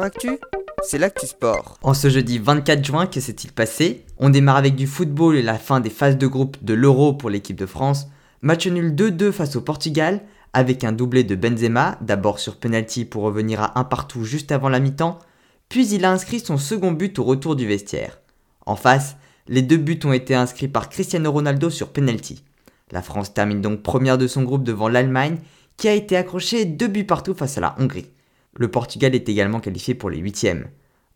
Actu, c'est l'actu sport. En ce jeudi 24 juin, que s'est-il passé? On démarre avec du football et la fin des phases de groupe de l'Euro pour l'équipe de France. Match nul 2-2 face au Portugal, avec un doublé de Benzema, d'abord sur penalty pour revenir à un partout juste avant la mi-temps, puis il a inscrit son second but au retour du vestiaire. En face, les deux buts ont été inscrits par Cristiano Ronaldo sur penalty. La France termine donc première de son groupe devant l'Allemagne, qui a été accrochée deux buts partout face à la Hongrie. Le Portugal est également qualifié pour les huitièmes.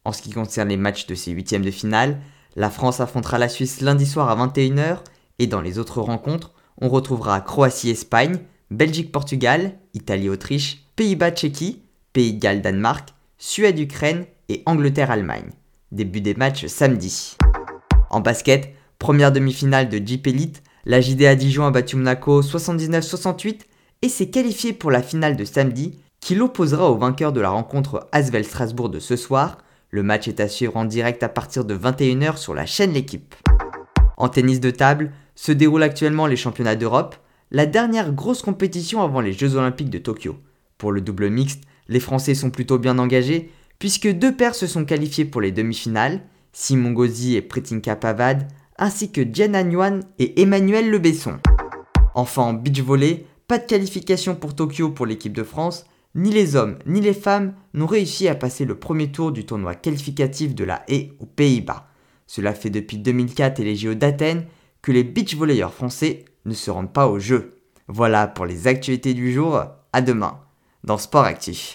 En ce qui concerne les matchs de ces huitièmes de finale, la France affrontera la Suisse lundi soir à 21h et dans les autres rencontres, on retrouvera Croatie-Espagne, Belgique-Portugal, Italie-Autriche, Pays-Bas-Tchéquie, Pays de Galles-Danemark, Suède-Ukraine et Angleterre-Allemagne. Début des matchs samedi. En basket, première demi-finale de Jeep Elite, la JDA Dijon a battu Monaco 79-68 et s'est qualifiée pour la finale de samedi qui l'opposera au vainqueur de la rencontre Asvel-Strasbourg de ce soir. Le match est à suivre en direct à partir de 21h sur la chaîne L'équipe. En tennis de table, se déroulent actuellement les championnats d'Europe, la dernière grosse compétition avant les Jeux Olympiques de Tokyo. Pour le double mixte, les Français sont plutôt bien engagés, puisque deux paires se sont qualifiés pour les demi-finales, Simon Gauzy et Pretinka Pavad, ainsi que Diana Nguyen et Emmanuel Lebesson. Enfin en beach volley, pas de qualification pour Tokyo pour l'équipe de France, ni les hommes ni les femmes n'ont réussi à passer le premier tour du tournoi qualificatif de la haie aux Pays-Bas. Cela fait depuis 2004 et les JO d'Athènes que les beach volleyeurs français ne se rendent pas au jeu. Voilà pour les actualités du jour, à demain dans Sport Actif.